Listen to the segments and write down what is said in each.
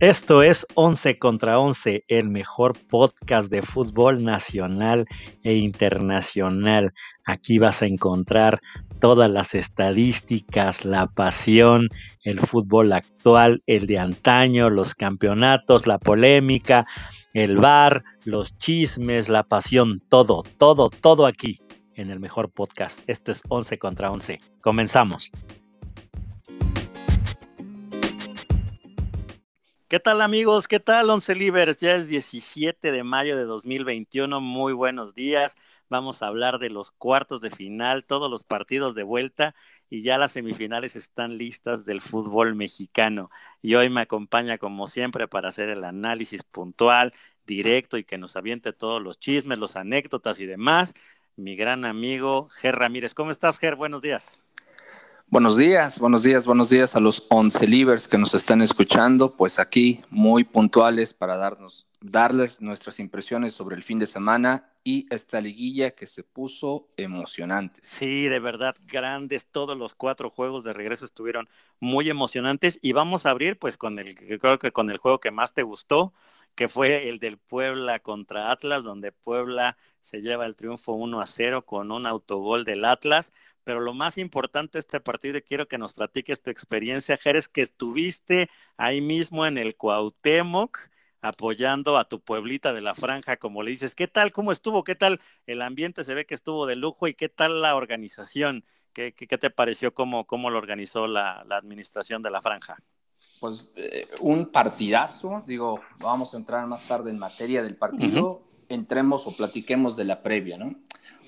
Esto es 11 contra 11, el mejor podcast de fútbol nacional e internacional. Aquí vas a encontrar todas las estadísticas, la pasión, el fútbol actual, el de antaño, los campeonatos, la polémica, el bar, los chismes, la pasión, todo, todo, todo aquí en el mejor podcast. Esto es 11 contra 11. Comenzamos. ¿Qué tal amigos? ¿Qué tal Once Livers? Ya es 17 de mayo de 2021. Muy buenos días. Vamos a hablar de los cuartos de final, todos los partidos de vuelta y ya las semifinales están listas del fútbol mexicano. Y hoy me acompaña como siempre para hacer el análisis puntual, directo y que nos aviente todos los chismes, los anécdotas y demás. Mi gran amigo Ger Ramírez. ¿Cómo estás, Ger? Buenos días. Buenos días, buenos días, buenos días a los once livers que nos están escuchando, pues aquí muy puntuales para darnos, darles nuestras impresiones sobre el fin de semana y esta liguilla que se puso emocionante. Sí, de verdad, grandes, todos los cuatro juegos de regreso estuvieron muy emocionantes. Y vamos a abrir pues con el, creo que con el juego que más te gustó, que fue el del Puebla contra Atlas, donde Puebla se lleva el triunfo 1 a 0 con un autogol del Atlas, pero lo más importante de este partido, y quiero que nos platiques tu experiencia, Jerez, que estuviste ahí mismo en el Cuauhtémoc, apoyando a tu pueblita de la franja, como le dices. ¿Qué tal? ¿Cómo estuvo? ¿Qué tal el ambiente? Se ve que estuvo de lujo. ¿Y qué tal la organización? ¿Qué, qué, te pareció cómo, cómo lo organizó la, la administración de la franja? Pues eh, un partidazo. Digo, vamos a entrar más tarde en materia del partido. Entremos o platiquemos de la previa, ¿no?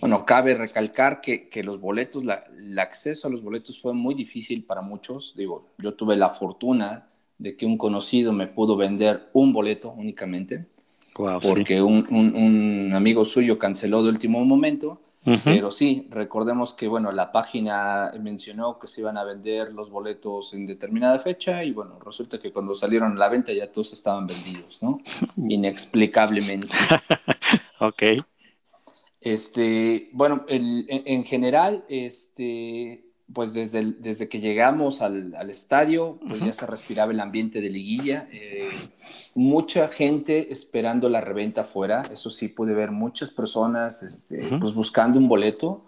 Bueno, cabe recalcar que, que los boletos, la, el acceso a los boletos fue muy difícil para muchos. Digo, yo tuve la fortuna de que un conocido me pudo vender un boleto únicamente, porque un, un, un, amigo suyo canceló de último momento. Pero sí, recordemos que bueno, la página mencionó que se iban a vender los boletos en determinada fecha y bueno, resulta que cuando salieron a la venta ya todos estaban vendidos, ¿no? Inexplicablemente. ok. Este, bueno, el, en, en, general, este, pues desde, el, desde que llegamos al, al estadio, pues uh -huh. ya se respiraba el ambiente de liguilla. Eh, mucha gente esperando la reventa afuera. Eso sí, pude ver muchas personas este, uh -huh. pues buscando un boleto.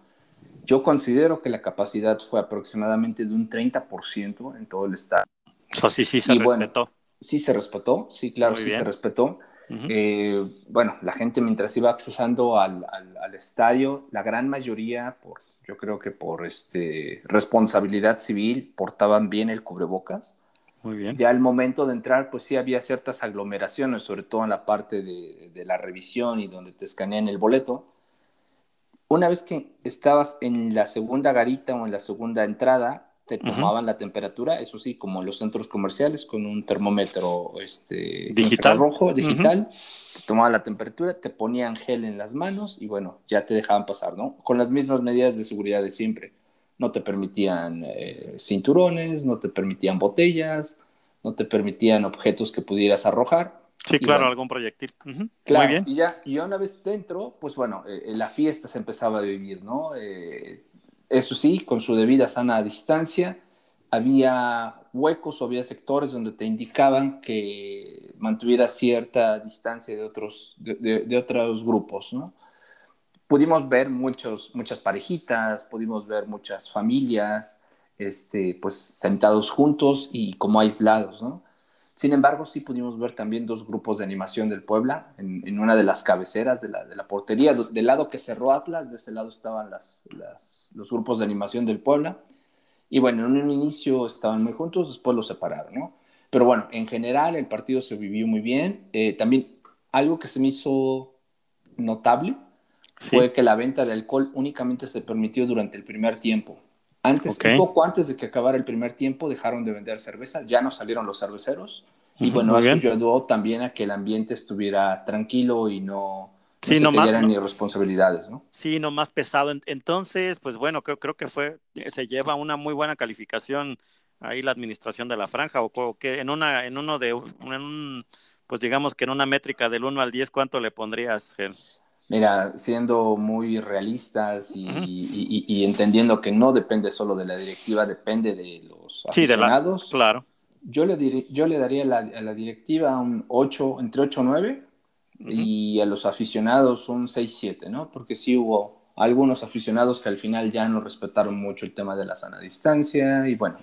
Yo considero que la capacidad fue aproximadamente de un 30% en todo el estadio. Eso sí, sí se y respetó. Bueno, sí se respetó, sí, claro, Muy sí bien. se respetó. Uh -huh. eh, bueno, la gente mientras iba accesando al, al, al, estadio, la gran mayoría, por, yo creo que por este, responsabilidad civil, portaban bien el cubrebocas. Muy bien. Ya al momento de entrar, pues sí había ciertas aglomeraciones, sobre todo en la parte de, de la revisión y donde te escanean el boleto. Una vez que estabas en la segunda garita o en la segunda entrada, te tomaban uh -huh. la temperatura, eso sí, como en los centros comerciales, con un termómetro este, digital rojo, digital, uh -huh. te tomaban la temperatura, te ponían gel en las manos y bueno, ya te dejaban pasar, ¿no? Con las mismas medidas de seguridad de siempre. No te permitían eh, cinturones, no te permitían botellas, no te permitían objetos que pudieras arrojar. Sí, claro, bueno, algún proyectil. Uh -huh. Claro, Muy bien. Y ya, y una vez dentro, pues bueno, eh, la fiesta se empezaba a vivir, ¿no? Eh, eso sí, con su debida sana distancia, había huecos o había sectores donde te indicaban que mantuvieras cierta distancia de otros, de, de otros grupos, ¿no? Pudimos ver muchos, muchas parejitas, pudimos ver muchas familias, este, pues sentados juntos y como aislados, ¿no? Sin embargo, sí pudimos ver también dos grupos de animación del Puebla en, en una de las cabeceras de la, de la, portería. Del lado que cerró Atlas, de ese lado estaban las, las, los grupos de animación del Puebla. Y bueno, en un inicio estaban muy juntos, después los separaron, ¿no? Pero bueno, en general el partido se vivió muy bien. Eh, también algo que se me hizo notable sí. fue que la venta de alcohol únicamente se permitió durante el primer tiempo. Antes, okay. un poco antes de que acabara el primer tiempo, dejaron de vender cerveza, ya no salieron los cerveceros. Uh -huh, y bueno, eso ayudó también a que el ambiente estuviera tranquilo y no, sí, no, más, ni responsabilidades, ¿no? Sí, no más pesado. Entonces, pues bueno, creo, creo que fue, se lleva una muy buena calificación ahí la administración de la franja, o que en una, en uno de, en un, pues digamos que en una métrica del 1 al 10, ¿cuánto le pondrías? Mira, siendo muy realistas y, uh -huh. y, y, y, entendiendo que no depende solo de la directiva, depende de los sí, aficionados. De la, claro. Yo le, yo le daría a la directiva un 8, entre 8 y 9 y a los aficionados un 6-7, ¿no? Porque sí hubo algunos aficionados que al final ya no respetaron mucho el tema de la sana distancia y bueno,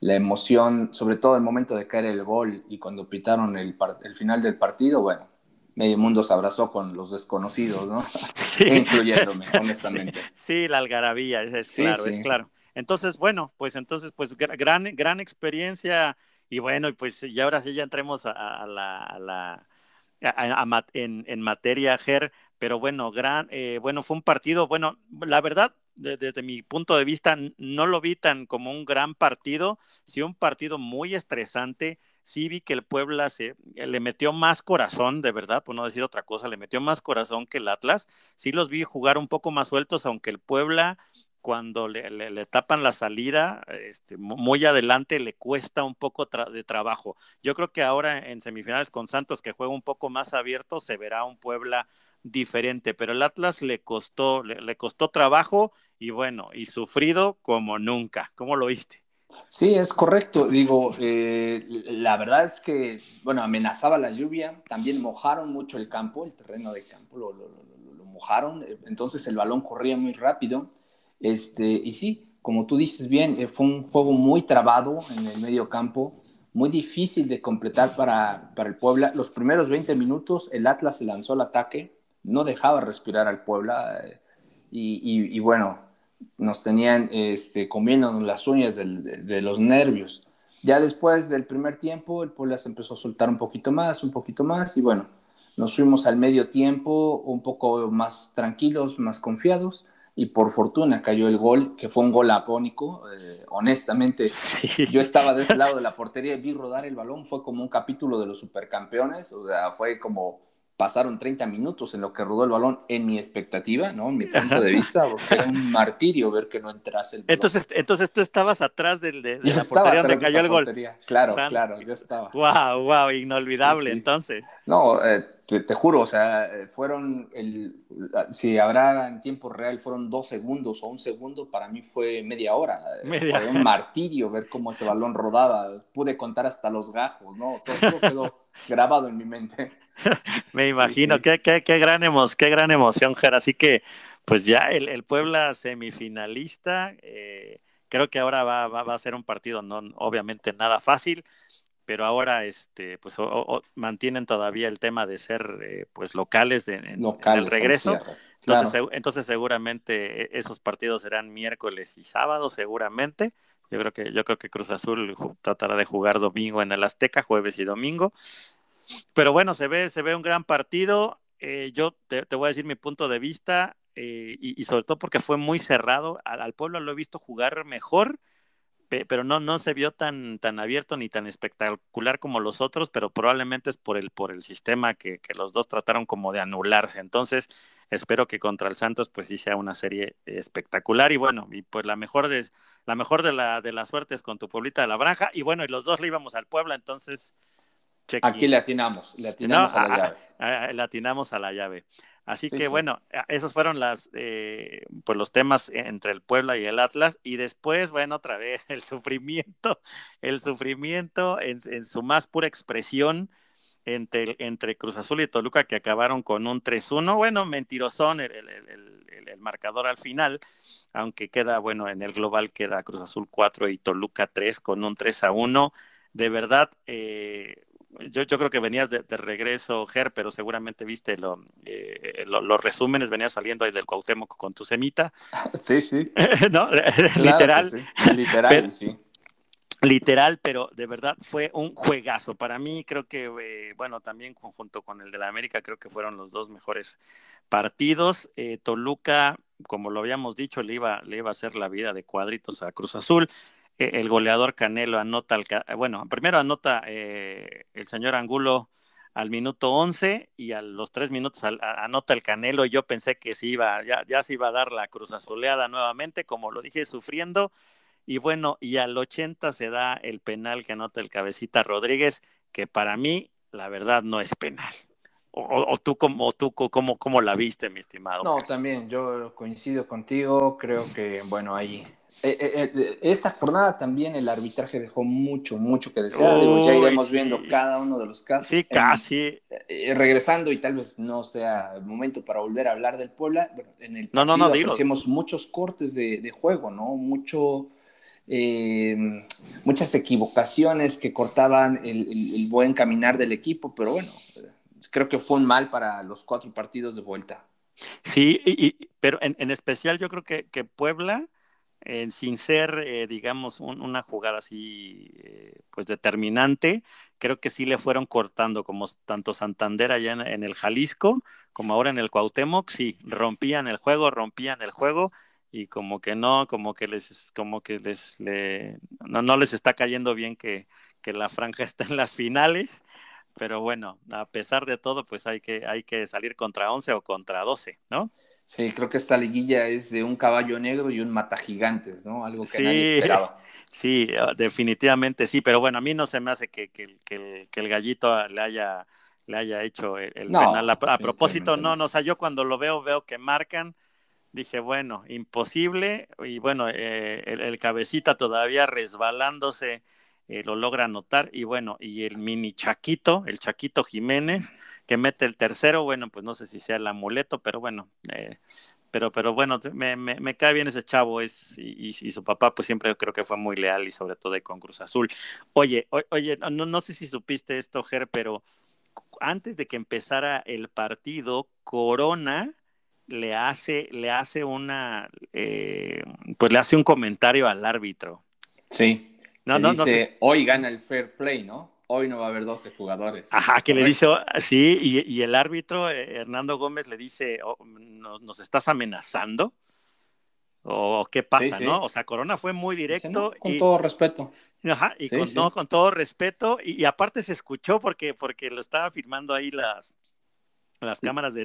la emoción, sobre todo el momento de caer el gol y cuando pitaron el, el final del partido, bueno, medio mundo se abrazó con los desconocidos, ¿no? Sí. Incluyéndome, honestamente. Sí, la algarabía, es, claro, es claro. Entonces, bueno, pues entonces, pues gran, gran experiencia y bueno, pues y ahora sí ya entremos a, la, en, materia, Ger, pero bueno, gran, eh, bueno, fue un partido, bueno, la verdad, desde mi punto de vista, no lo vi tan como un gran partido, sí un partido muy estresante, sí vi que el Puebla se, le metió más corazón, de verdad, por no decir otra cosa, le metió más corazón que el Atlas, sí los vi jugar un poco más sueltos, aunque el Puebla cuando le, tapan la salida, este, muy adelante le cuesta un poco de trabajo. Yo creo que ahora en semifinales con Santos, que juega un poco más abierto, se verá un Puebla diferente, pero el Atlas le costó, le, costó trabajo y bueno, y sufrido como nunca. ¿Cómo lo viste? Sí, es correcto. Digo, eh, la verdad es que, bueno, amenazaba la lluvia, también mojaron mucho el campo, el terreno de campo, lo, lo mojaron, entonces el balón corría muy rápido este, y sí, como tú dices bien, eh, fue un juego muy trabado en el medio campo, muy difícil de completar para, para el Puebla. Los primeros 20 minutos el Atlas se lanzó al ataque, no dejaba respirar al Puebla eh, y, y, bueno, nos tenían este, comiéndonos las uñas de, de, los nervios. Ya después del primer tiempo, el Puebla se empezó a soltar un poquito más, un poquito más, y bueno, nos fuimos al medio tiempo un poco más tranquilos, más confiados, y por fortuna cayó el gol, que fue un gol apónico. Eh, honestamente, yo estaba de ese lado de la portería y vi rodar el balón, fue como un capítulo de los supercampeones, o sea, fue como pasaron 30 minutos en lo que rodó el balón en mi expectativa, ¿no? En mi punto de vista, porque era un martirio ver que no entrase el balón. Entonces, entonces tú estabas atrás del, de, la portería donde cayó el gol. Claro, claro, yo estaba. Wow, wow, inolvidable entonces. No, eh, te, juro, o sea, eh, fueron, el, si habrá en tiempo real, fueron dos segundos o un segundo, para mí fue media hora. Media. Fue un martirio ver cómo ese balón rodaba. Pude contar hasta los gajos, ¿no? Todo, quedó grabado en mi mente. Me imagino, Qué, qué, qué, gran emoción, qué gran emoción, Ger. Así que, pues ya el, el Puebla semifinalista, eh, creo que ahora va, va, va, a ser un partido, no, obviamente nada fácil, pero ahora este pues mantienen todavía el tema de ser eh, pues locales, en, el regreso. Entonces, entonces seguramente e, esos partidos serán miércoles y sábado seguramente. Yo creo que yo creo que Cruz Azul tratará de jugar domingo en el Azteca, jueves y domingo. Pero bueno, se ve se ve un gran partido. Eh, yo te, voy a decir mi punto de vista eh, y, sobre todo porque fue muy cerrado. Al, pueblo lo he visto jugar mejor pero no, no se vio tan, tan abierto ni tan espectacular como los otros, pero probablemente es por el, por el sistema que, que, los dos trataron como de anularse. Entonces, espero que contra el Santos pues sí sea una serie espectacular y bueno, y pues la mejor de, la mejor de la, de las suertes con tu pueblita de la Branja y bueno, y los dos le íbamos al Puebla, entonces... Aquí le atinamos, le atinamos a la llave. le atinamos a la llave. Así que bueno, esos fueron las, eh, pues los temas entre el Puebla y el Atlas. Y después, bueno, otra vez el sufrimiento, el sufrimiento en, su más pura expresión entre, entre Cruz Azul y Toluca que acabaron con un 3-1. Bueno, mentirosón el, el, el, marcador al final, aunque queda, bueno, en el global queda Cruz Azul 4 y Toluca 3 con un 3-1. De verdad, eh, yo, yo creo que venías de, regreso, Ger, pero seguramente viste eh, lo, los resúmenes, venías saliendo ahí del Cuauhtémoc con tu semita. Sí, sí. ¿No? Literal. Literal, sí. Literal, pero de verdad fue un juegazo. Para mí creo que, eh, bueno, también junto con el de la América, creo que fueron los dos mejores partidos. Eh, Toluca, como lo habíamos dicho, le iba, le iba a hacer la vida de cuadritos a Cruz Azul. E-, el goleador Canelo anota, el, bueno, primero anota eh, el señor Angulo al minuto 11 y a los tres minutos anota el Canelo. Yo pensé que se iba, ya, ya se iba a dar la cruz azuleada nuevamente, como lo dije, sufriendo. Y bueno, y al 80 se da el penal que anota el cabecita Rodríguez, que para mí, la verdad, no es penal. O, tú, como, tú cómo, cómo la viste, mi estimado. No, también yo coincido contigo. Creo que, bueno, ahí eh, eh, eh, esta jornada también el arbitraje dejó mucho, mucho que desear. ya iremos viendo cada uno de los casos. Sí, casi. regresando, y tal vez no sea el momento para volver a hablar del Puebla, en el partido no, apreciamos muchos cortes de, juego, ¿no? Mucho, muchas equivocaciones que cortaban el, buen caminar del equipo, pero bueno, creo que fue un mal para los cuatro partidos de vuelta. Sí, y, pero en, especial yo creo que, que Puebla sin ser, eh, digamos, una jugada así, eh, pues determinante, creo que sí le fueron cortando, como tanto Santander allá en, el Jalisco, como ahora en el Cuauhtémoc, sí, rompían el juego, rompían el juego, y como que no, como que les, como que les, no, no, les está cayendo bien que, que la franja está en las finales, pero bueno, a pesar de todo, pues hay que, hay que salir contra 11 o contra 12, ¿no? Sí, creo que esta liguilla es de un caballo negro y un mata gigantes, ¿no? Algo que nadie esperaba. Sí, ah, definitivamente sí, pero bueno, a mí no se me hace que, que, que, el, gallito le haya, le haya hecho el, penal. A, propósito, no, no, o sea, yo cuando lo veo, veo que marcan, dije, bueno, imposible, y bueno, eh, el, cabecita todavía resbalándose eh, lo logra anotar, y bueno, y el mini Chaquito, el Chaquito Jiménez, que mete el tercero, bueno, pues no sé si sea el amuleto, pero bueno, eh, pero, pero bueno, me, me, cae bien ese chavo, es, y, su papá pues siempre creo que fue muy leal y sobre todo con Cruz Azul. Oye, oye, no, no sé si supiste esto, Ger, pero antes de que empezara el partido, Corona le hace, le hace una, eh, pues le hace un comentario al árbitro. Sí. No, no, dice, hoy gana el fair play, ¿no? Hoy no va a haber 12 jugadores. Ajá, que le dice, sí, y, el árbitro, eh, Hernando Gómez, le dice, oh, ¿nos, estás amenazando? ¿O qué pasa, no? O sea, Corona fue muy directo. con todo respeto. Ajá, y con, todo, con, todo, respeto. Y, aparte se escuchó porque, porque lo estaba firmando ahí las, las cámaras de,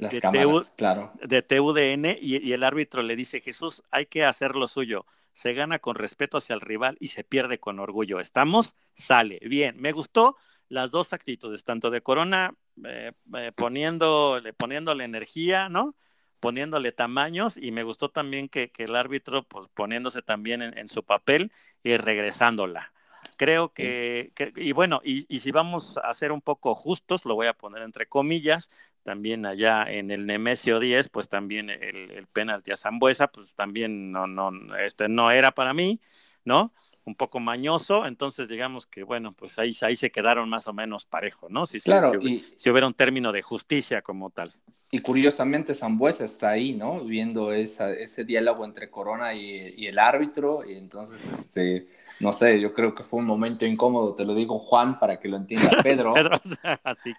claro. de TUDN y, y, el árbitro le dice, Jesús, hay que hacer lo suyo se gana con respeto hacia el rival y se pierde con orgullo. ¿Estamos? Sale. Bien, me gustó las dos actitudes, tanto de Corona eh, eh, poniéndole, poniéndole energía, ¿no? Poniéndole tamaños y me gustó también que, el árbitro, pues poniéndose también en, su papel y regresándola. Creo que, y bueno, y, y, si vamos a ser un poco justos, lo voy a poner entre comillas, también allá en el Nemesio 10, pues también el, el penalti a Zambuesa, pues también no, no, este no era para mí, ¿no? Un poco mañoso, entonces digamos que bueno, pues ahí, ahí se quedaron más o menos parejos, ¿no? Si, claro, si, si, hubiera un término de justicia como tal. Y curiosamente Zambuesa está ahí, ¿no? Viendo esa, ese diálogo entre Corona y, y el árbitro, y entonces este no sé, yo creo que fue un momento incómodo, te lo digo Juan para que lo entienda Pedro.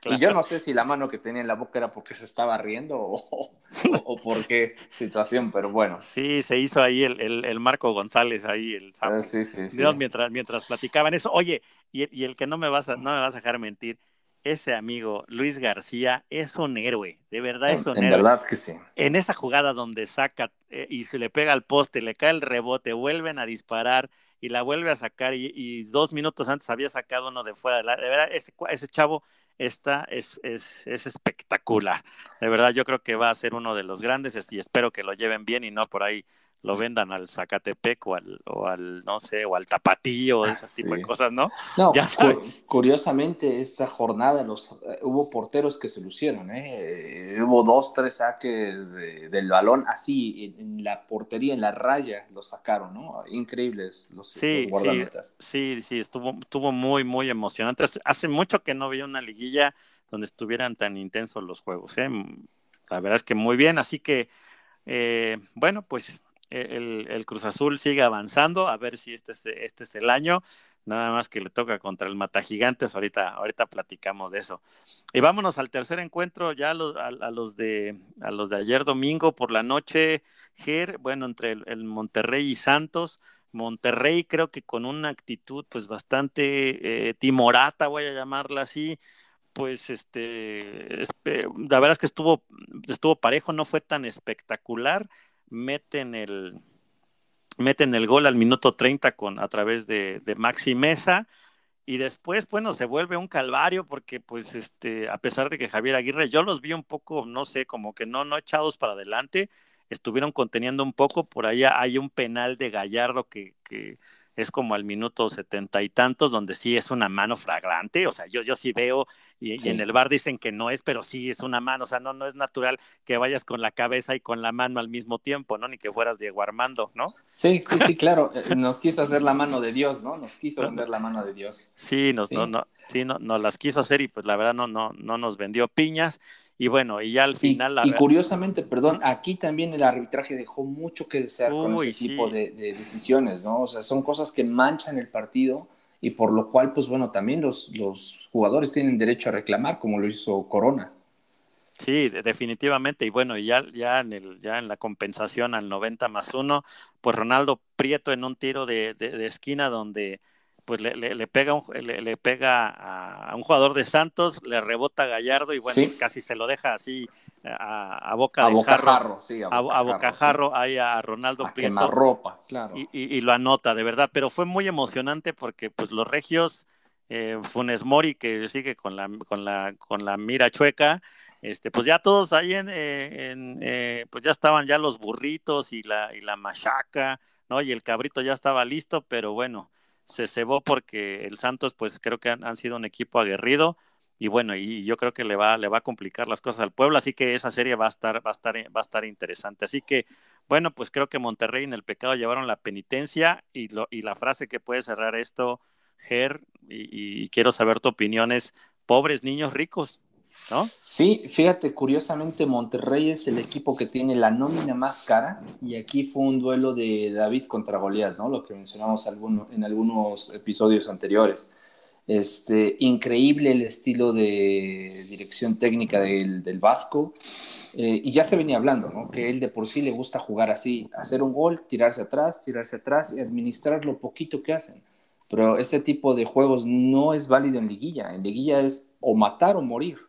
Y yo no sé si la mano que tenía en la boca era porque se estaba riendo o, por qué situación, pero bueno. Sí, se hizo ahí el, Marco González, ahí el ah, sí, sí, Mientras, mientras platicaban eso. Oye, y, el que no me, vas a, no me vas a dejar mentir, ese amigo Luis García es un héroe, de verdad es un héroe. En verdad que sí. En esa jugada donde saca eh, y se le pega al poste, le cae el rebote, vuelven a disparar y la vuelve a sacar y, dos minutos antes había sacado uno de fuera. De, de verdad, ese, ese chavo está, es, es, es, espectacular. De verdad, yo creo que va a ser uno de los grandes y espero que lo lleven bien y no por ahí lo vendan al Zacatepec o al, o al no sé, o al Tapatío, ese tipo de cosas, ¿no? No, ya curiosamente esta jornada los, eh, hubo porteros que se lucieron, ¿eh? ¿eh? hubo dos, tres saques del balón así en, la portería, en la raya, los sacaron, ¿no? Increíbles los, sí, guardametas. Sí, sí, estuvo, estuvo muy, muy emocionante. Hace mucho que no veía una liguilla donde estuvieran tan intensos los juegos, ¿eh? La verdad es que muy bien, así que, bueno, pues e-, el, Cruz Azul sigue avanzando, a ver si este es, este es el año, nada más que le toca contra el Mata Gigantes, ahorita, ahorita platicamos de eso. Y vámonos al tercer encuentro, ya a los, de, a los de ayer domingo por la noche, Ger, bueno, entre el, Monterrey y Santos. Monterrey creo que con una actitud pues bastante eh, timorata, voy a llamarla así, pues este, la verdad es que estuvo, estuvo parejo, no fue tan espectacular, meten el, meten el gol al minuto 30 con, a través de, de Maxi Mesa. Y después, bueno, se vuelve un calvario porque, pues, este, a pesar de que Javier Aguirre, yo los vi un poco, no sé, como que no, no echados para adelante. estuvieron conteniendo un poco, por ahí hay un penal de Gallardo que, que es como al minuto setenta y tantos, donde sí es una mano fragrante, o sea, yo, yo sí veo, y, en el bar dicen que no es, pero sí es una mano, o sea, no, no es natural que vayas con la cabeza y con la mano al mismo tiempo, ¿no? Ni que fueras Diego Armando, ¿no? Sí, sí, sí, claro, eh, nos quiso hacer la mano de Dios, ¿no? Nos quiso vender la mano de Dios. Sí, nos, No, no, sí, no, nos las quiso hacer y pues la verdad no, no, no nos vendió piñas. Y bueno, y ya al final... Y, curiosamente, perdón, aquí también el arbitraje dejó mucho que desear con ese tipo de, decisiones, ¿no? O sea, son cosas que manchan el partido y por lo cual, pues bueno, también los, los jugadores tienen derecho a reclamar, como lo hizo Corona. Sí, definitivamente. Y bueno, ya, ya, en el, ya en la compensación al 90 más 1, pues Ronaldo Prieto en un tiro de, de esquina donde pues le, le, pega, un, le, pega a, un jugador de Santos, le rebota a Gallardo y bueno, casi se lo deja así a, boca de jarro, sí, a, bocajarro ahí a Ronaldo a Prieto ropa, claro. Y, lo anota, de verdad, pero fue muy emocionante porque pues los regios, eh, Funes Mori que sigue con la, con la, con la mira chueca, este, pues ya todos ahí en, eh, eh, pues ya estaban ya los burritos y la, y la machaca, ¿no? Y el cabrito ya estaba listo, pero bueno, se cebó porque el Santos, pues creo que han, sido un equipo aguerrido y bueno, y yo creo que le va, le va a complicar las cosas al pueblo, así que esa serie va a estar, va a estar, va a estar interesante. Así que, bueno, pues creo que Monterrey en el pecado llevaron la penitencia y, lo, y la frase que puede cerrar esto, Ger, y, quiero saber tu opinión es, pobres niños ricos. ¿no? Sí, fíjate, curiosamente Monterrey es el equipo que tiene la nómina más cara y aquí fue un duelo de David contra Goliat, ¿no? Lo que mencionamos en algunos episodios anteriores. Este, increíble el estilo de dirección técnica del, Vasco. Eh, y ya se venía hablando. Que él de por sí le gusta jugar así, hacer un gol, tirarse atrás, tirarse atrás y administrar lo poquito que hacen. Pero este tipo de juegos no es válido en liguilla. En liguilla es o matar o morir.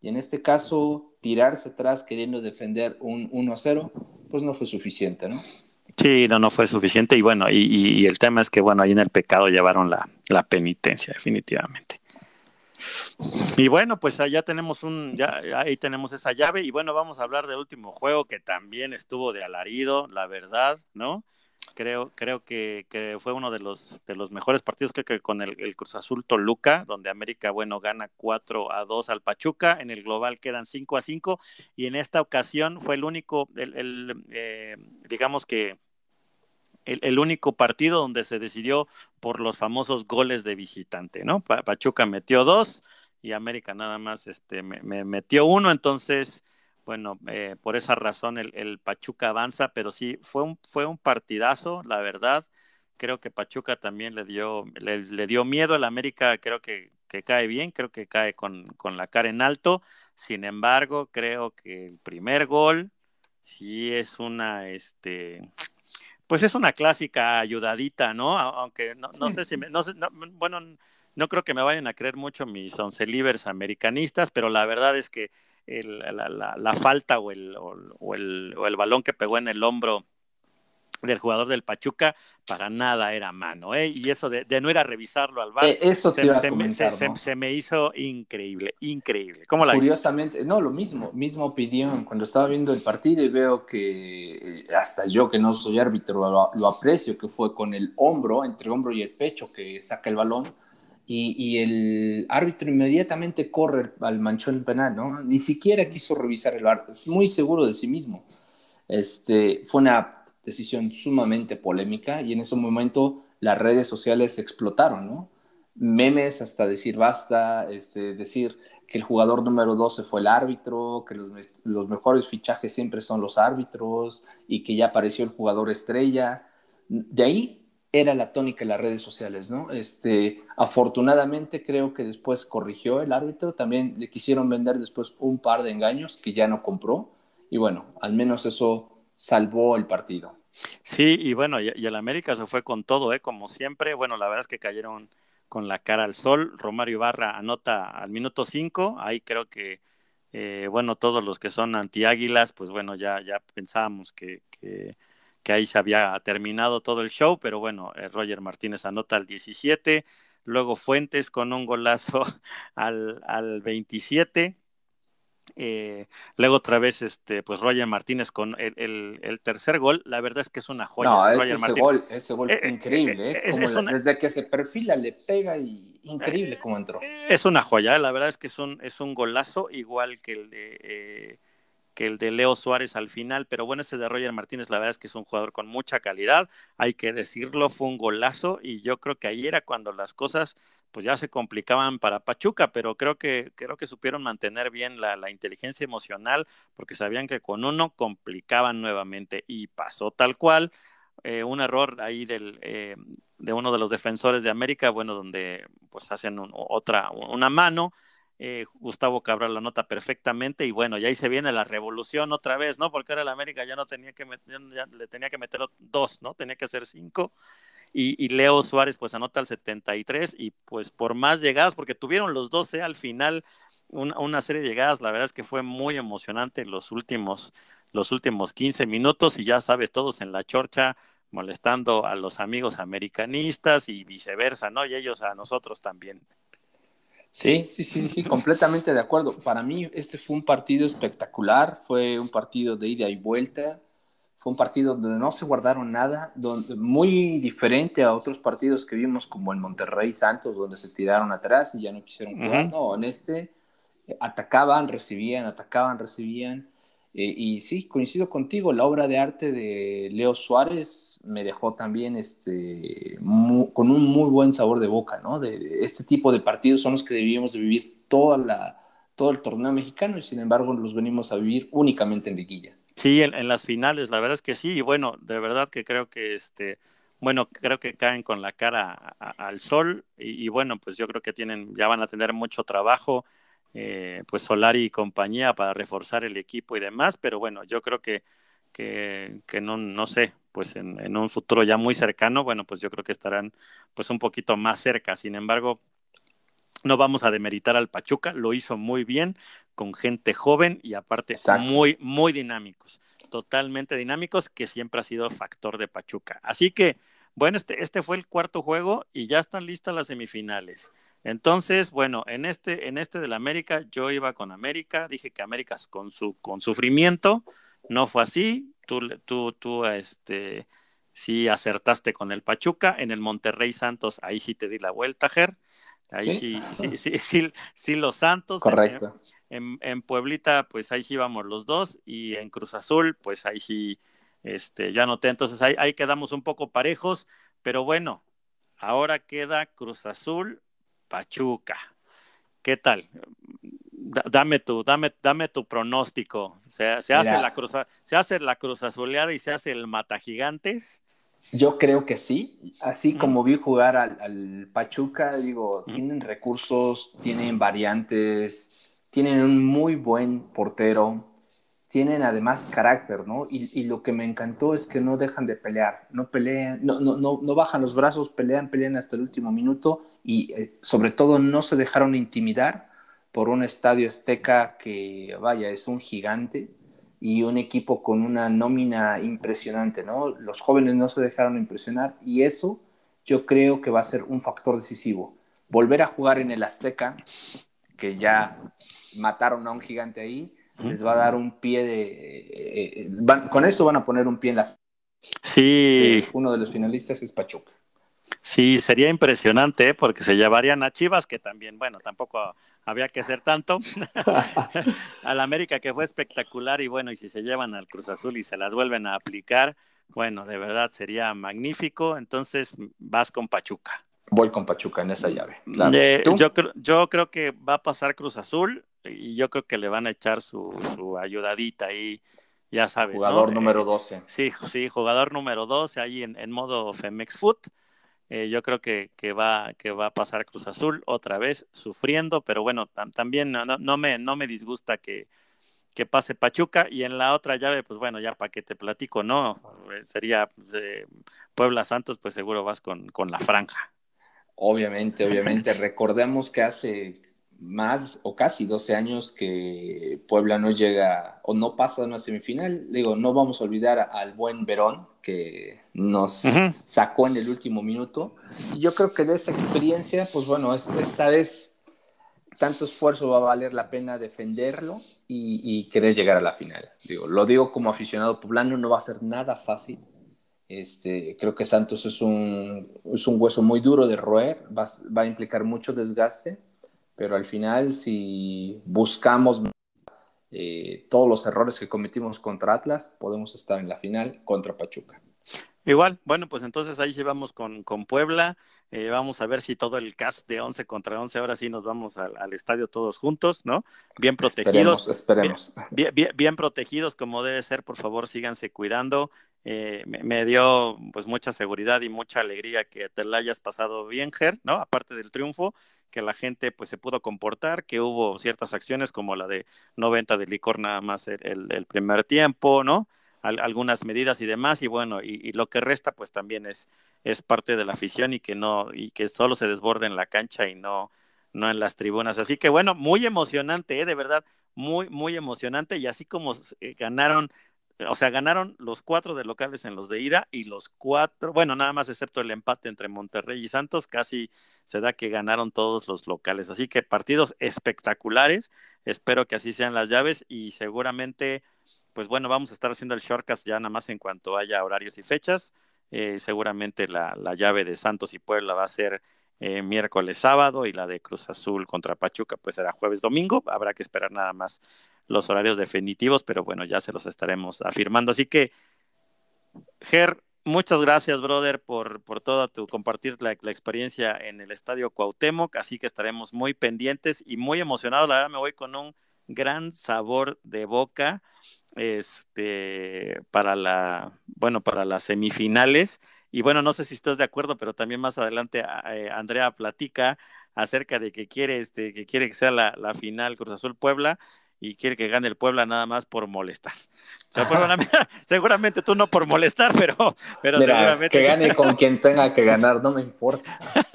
Y en este caso, tirarse atrás queriendo defender un 1-0, pues no fue suficiente, ¿no? Sí, no, no fue suficiente. Y bueno, y, el tema es que, bueno, ahí en el pecado llevaron la, penitencia, definitivamente. Y bueno, pues allá tenemos un, ya ahí tenemos esa llave. Y bueno, vamos a hablar del último juego que también estuvo de alarido, la verdad, ¿no? Creo, creo que, fue uno de los, de los mejores partidos, creo que con el, Cruz Azul Toluca, donde América, bueno, gana 4 a 2 al Pachuca, en el global quedan 5 a 5, y en esta ocasión fue el único, el, eh, digamos que el, único partido donde se decidió por los famosos goles de visitante, ¿no? Pachuca metió dos y América nada más este, me metió uno, entonces bueno, eh, por esa razón el, Pachuca avanza, pero sí, fue un, fue un partidazo, la verdad. Creo que Pachuca también le dio, le, dio miedo. El América creo que, que, cae bien, creo que cae con, con la cara en alto. Sin embargo, creo que el primer gol sí es una, este, pues es una clásica ayudadita, ¿no? Aunque no, no sé si, me, no sé, bueno, no creo que me vayan a creer mucho mis once livers americanistas, pero la verdad es que la, falta o el, o, el, o el balón que pegó en el hombro del jugador del Pachuca para nada era mano, ¿eh? Y eso de, no ir a revisarlo al bar, eh, eso se, me, hizo increíble, increíble. ¿Cómo la Curiosamente, no, lo mismo, mismo opinión. Cuando estaba viendo el partido y veo que eh, hasta yo que no soy árbitro lo, lo aprecio, que fue con el hombro, entre hombro y el pecho que saca el balón y, el árbitro inmediatamente corre al manchón penal, ¿no? Ni siquiera quiso revisar el bar, es muy seguro de sí mismo. Este, fue una decisión sumamente polémica y en ese momento las redes sociales explotaron, ¿no? Memes hasta decir basta, este, decir que el jugador número 12 fue el árbitro, que los, los mejores fichajes siempre son los árbitros y que ya apareció el jugador estrella. De ahí era la tónica en las redes sociales, ¿no? Este, afortunadamente creo que después corrigió el árbitro, también le quisieron vender después un par de engaños que ya no compró y bueno, al menos eso salvó el partido. Sí, y bueno, y, el América se fue con todo, ¿eh? Como siempre, bueno, la verdad es que cayeron con la cara al sol. Romario Ibarra anota al minuto 5, ahí creo que, eh, bueno, todos los que son antiáguilas, pues bueno, ya, ya pensábamos que, que ahí se había terminado todo el show, pero bueno, eh, Roger Martínez anota al 17, luego Fuentes con un golazo al, al 27, Eh, luego otra vez, este, pues Roger Martínez con el, tercer gol, la verdad es que es una joya. No, ese, gol, ese gol eh, increíble, eh, desde que se perfila le pega y increíble como entró. Es una joya, la verdad es que es un, es un golazo, igual que el de que el de Leo Suárez al final, pero bueno, ese de Roger Martínez, la verdad es que es un jugador con mucha calidad, hay que decirlo, fue un golazo y yo creo que ahí era cuando las cosas pues ya se complicaban para Pachuca, pero creo que, creo que supieron mantener bien la, inteligencia emocional porque sabían que con uno complicaban nuevamente y pasó tal cual. Eh, un error ahí del, eh, de uno de los defensores de América, bueno, donde pues hacen otra, una mano, eh, Gustavo Cabral la nota perfectamente y bueno, ya ahí se viene la revolución otra vez, ¿no? Porque ahora el América ya no tenía que meter, ya le tenía que meter dos, ¿no? Tenía que hacer cinco y, Leo Suárez pues anota el 73 y pues por más llegadas, porque tuvieron los 12 al final una, serie de llegadas, la verdad es que fue muy emocionante los últimos, los últimos 15 minutos y ya sabes, todos en la chorcha molestando a los amigos americanistas y viceversa, ¿no? Y ellos a nosotros también. Sí, sí, sí, sí, completamente de acuerdo. Para mí este fue un partido espectacular, fue un partido de ida y vuelta fue un partido donde no se guardaron nada, donde, muy diferente a otros partidos que vimos como el Monterrey Santos, donde se tiraron atrás y ya no quisieron jugar. No, en este eh, atacaban, recibían, atacaban, recibían. Eh, y sí, coincido contigo, la obra de arte de Leo Suárez me dejó también este, con un muy buen sabor de boca, ¿no? De, este tipo de partidos son los que debíamos de vivir toda la, todo el torneo mexicano y sin embargo los venimos a vivir únicamente en liguilla. Sí, en, las finales, la verdad es que sí, y bueno, de verdad que creo que este, bueno, creo que caen con la cara al sol, y, bueno, pues yo creo que tienen, ya van a tener mucho trabajo, eh, pues Solari y compañía para reforzar el equipo y demás, pero bueno, yo creo que, que, que no, no sé, pues en, en, un futuro ya muy cercano, bueno, pues yo creo que estarán pues un poquito más cerca. Sin embargo, no vamos a demeritar al Pachuca, lo hizo muy bien, con gente joven y aparte muy, muy dinámicos, totalmente dinámicos, que siempre ha sido factor de Pachuca. Así que, bueno, este, este fue el cuarto juego y ya están listas las semifinales. Entonces, bueno, en este, en este del América, yo iba con América, dije que América con su, con sufrimiento, no fue así, tú, tú, tú, este, sí acertaste con el Pachuca, en el Monterrey Santos, ahí sí te di la vuelta, Ger. Ahí sí, sí, sí, sí, sí, los Santos. Correcto. En, en, Pueblita, pues ahí sí vamos los dos. Y en Cruz Azul, pues ahí sí, este, ya noté. Entonces ahí, ahí quedamos un poco parejos. Pero bueno, ahora queda Cruz Azul, Pachuca. ¿Qué tal? Dame tu, dame, dame tu pronóstico. Se, se hace la cruz, se hace la cruz azuleada y se hace el mata gigantes. Yo creo que sí, así como vi jugar al, Pachuca, digo, tienen recursos, tienen variantes, tienen un muy buen portero, tienen además carácter, ¿no? Y, lo que me encantó es que no dejan de pelear, no pelean, no, bajan los brazos, pelean, pelean hasta el último minuto y eh, sobre todo no se dejaron intimidar por un estadio azteca que, vaya, es un gigante y un equipo con una nómina impresionante, ¿no? Los jóvenes no se dejaron impresionar y eso yo creo que va a ser un factor decisivo. Volver a jugar en el Azteca, que ya mataron a un gigante ahí, les va a dar un pie de... Eh, eh, con eso van a poner un pie en la... Sí. uno de los finalistas es Pachuca. Sí, sería impresionante ¿eh? porque se llevarían a Chivas, que también, bueno, tampoco había que ser tanto, al América que fue espectacular y bueno, y si se llevan al Cruz Azul y se las vuelven a aplicar, bueno, de verdad sería magnífico. Entonces vas con Pachuca. Voy con Pachuca en esa llave. yo, creo, yo creo que va a pasar Cruz Azul y yo creo que le van a echar su, su ayudadita ahí ya sabes. Jugador número 12. sí, sí, jugador número 12 ahí en, en modo Femex Foot. Eh, yo creo que, va, que va a pasar Cruz Azul otra vez sufriendo, pero bueno, también no, no, me, no me disgusta que, que pase Pachuca y en la otra llave, pues bueno, ya para que te platico, ¿no? Eh, sería pues, Puebla Santos, pues seguro vas con, con la franja. Obviamente, obviamente. Recordemos que hace más o casi 12 años que Puebla no llega o no pasa a una semifinal. Digo, no vamos a olvidar al buen Verón que nos sacó en el último minuto. Y yo creo que de esa experiencia, pues bueno, esta vez tanto esfuerzo va a valer la pena defenderlo y, querer llegar a la final. Digo, lo digo como aficionado poblano, no va a ser nada fácil. Este, creo que Santos es un, es un hueso muy duro de roer, va, va, a implicar mucho desgaste, pero al final si buscamos eh, todos los errores que cometimos contra Atlas, podemos estar en la final contra Pachuca. Igual, bueno, pues entonces ahí llevamos con, con Puebla. Eh, vamos a ver si todo el cast de 11 contra 11, ahora sí nos vamos al, estadio todos juntos, ¿no? Bien protegidos. Esperemos, Bien, bien, protegidos como debe ser, por favor, síganse cuidando. Eh, me, dio pues mucha seguridad y mucha alegría que te la hayas pasado bien, Ger, ¿no? Aparte del triunfo, que la gente pues se pudo comportar, que hubo ciertas acciones como la de 90 de licor nada más el, primer tiempo, ¿no? algunas medidas y demás, y bueno, y, lo que resta pues también es, es parte de la afición y que no, y que solo se desborde en la cancha y no, no en las tribunas. Así que bueno, muy emocionante, ¿eh? de verdad, muy, muy emocionante, y así como eh, ganaron o sea, ganaron los cuatro de locales en los de ida y los cuatro, bueno, nada más excepto el empate entre Monterrey y Santos, casi se da que ganaron todos los locales. Así que partidos espectaculares, espero que así sean las llaves y seguramente, pues bueno, vamos a estar haciendo el shortcast ya nada más en cuanto haya horarios y fechas. Eh, seguramente la, la, llave de Santos y Puebla va a ser eh, miércoles, sábado y la de Cruz Azul contra Pachuca pues será jueves, domingo. Habrá que esperar nada más los horarios definitivos, pero bueno, ya se los estaremos afirmando. Así que, Ger, muchas gracias, brother, por, por toda tu compartir la, experiencia en el Estadio Cuauhtémoc, así que estaremos muy pendientes y muy emocionados. La verdad, me voy con un gran sabor de boca este, para la, bueno, para las semifinales. Y bueno, no sé si estás de acuerdo, pero también más adelante eh, Andrea platica acerca de que quiere, este, que quiere que sea la, la final Cruz Azul Puebla y quiere que gane el Puebla nada más por molestar. seguramente tú no por molestar, pero, pero seguramente... Que gane con quien tenga que ganar, no me importa.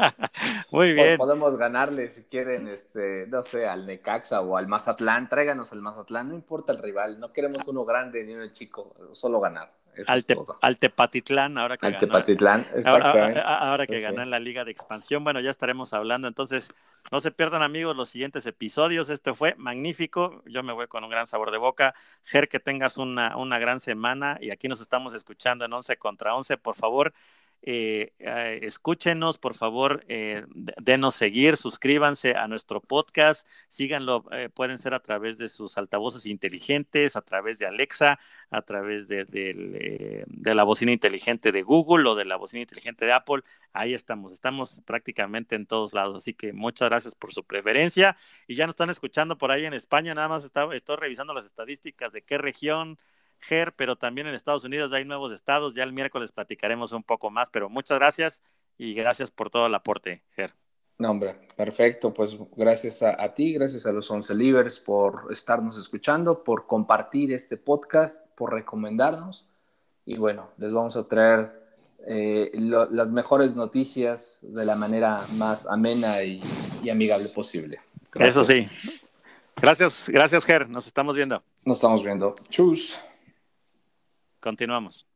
Muy bien. Podemos ganarle si quieren, este, no sé, al Necaxa o al Mazatlán, tráiganos al Mazatlán, no importa el rival, no queremos uno grande ni uno chico, solo ganar al, Tepatitlán, ahora que al Tepatitlán, exactamente. Ahora, que ganó en la Liga de Expansión. Bueno, ya estaremos hablando. Entonces, no se pierdan, amigos, los siguientes episodios. Este fue magnífico. Yo me voy con un gran sabor de boca. Ger, que tengas una, una gran semana. Y aquí nos estamos escuchando en 11 contra 11. Por favor, eh, eh, escúchenos, por favor, eh, denos seguir, suscríbanse a nuestro podcast, síganlo, eh, pueden ser a través de sus altavoces inteligentes, a través de Alexa, a través de, de, la bocina inteligente de Google o de la bocina inteligente de Apple. Ahí estamos, estamos prácticamente en todos lados, así que muchas gracias por su preferencia. Y ya nos están escuchando por ahí en España, nada más estoy revisando las estadísticas de qué región Ger, pero también en Estados Unidos hay nuevos estados. Ya el miércoles platicaremos un poco más, pero muchas gracias y gracias por todo el aporte, Ger. No, hombre, perfecto. Pues gracias a, ti, gracias a los Once Livers por estarnos escuchando, por compartir este podcast, por recomendarnos. Y bueno, les vamos a traer eh, las mejores noticias de la manera más amena y, amigable posible. Eso sí. Gracias, gracias, Ger. Nos estamos viendo. Nos estamos viendo. Chus. Continuamos.